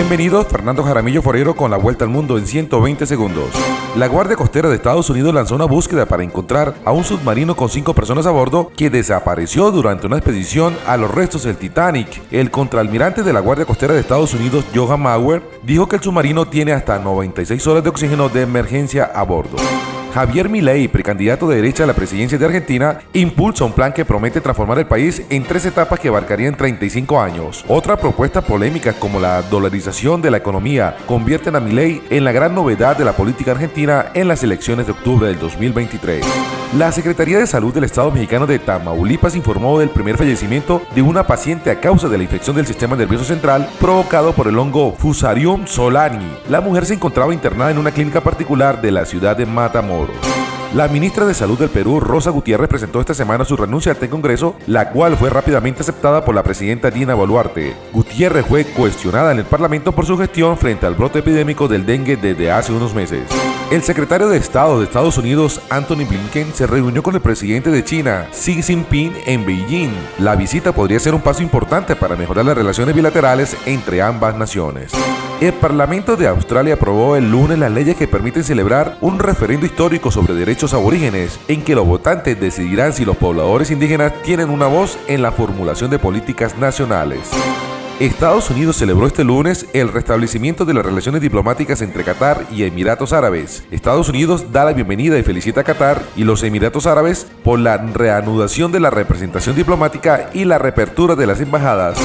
Bienvenidos, Fernando Jaramillo Forero con la vuelta al mundo en 120 segundos. La Guardia Costera de Estados Unidos lanzó una búsqueda para encontrar a un submarino con cinco personas a bordo que desapareció durante una expedición a los restos del Titanic. El contraalmirante de la Guardia Costera de Estados Unidos, Johan Mauer, dijo que el submarino tiene hasta 96 horas de oxígeno de emergencia a bordo. Javier Milei, precandidato de derecha a la presidencia de Argentina, impulsa un plan que promete transformar el país en tres etapas que abarcarían 35 años. Otra propuesta polémica como la dolarización de la economía convierten a Milei en la gran novedad de la política argentina en las elecciones de octubre del 2023. La Secretaría de Salud del Estado mexicano de Tamaulipas informó del primer fallecimiento de una paciente a causa de la infección del sistema nervioso central provocado por el hongo Fusarium solani. La mujer se encontraba internada en una clínica particular de la ciudad de Matamoros. La ministra de Salud del Perú, Rosa Gutiérrez, presentó esta semana su renuncia ante el Congreso, la cual fue rápidamente aceptada por la presidenta Dina Boluarte. Gutiérrez fue cuestionada en el Parlamento por su gestión frente al brote epidémico del dengue desde hace unos meses. El secretario de Estado de Estados Unidos, Anthony Blinken, se reunió con el presidente de China, Xi Jinping, en Beijing. La visita podría ser un paso importante para mejorar las relaciones bilaterales entre ambas naciones. El Parlamento de Australia aprobó el lunes las leyes que permiten celebrar un referendo histórico sobre derechos aborígenes, en que los votantes decidirán si los pobladores indígenas tienen una voz en la formulación de políticas nacionales. Estados Unidos celebró este lunes el restablecimiento de las relaciones diplomáticas entre Qatar y Emiratos Árabes. Estados Unidos da la bienvenida y felicita a Qatar y los Emiratos Árabes por la reanudación de la representación diplomática y la reapertura de las embajadas.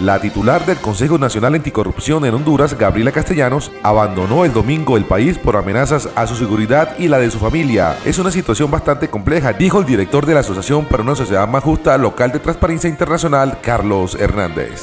La titular del Consejo Nacional Anticorrupción en Honduras, Gabriela Castellanos, abandonó el domingo el país por amenazas a su seguridad y la de su familia. Es una situación bastante compleja, dijo el director de la Asociación para una Sociedad Más Justa Local de Transparencia Internacional, Carlos Hernández.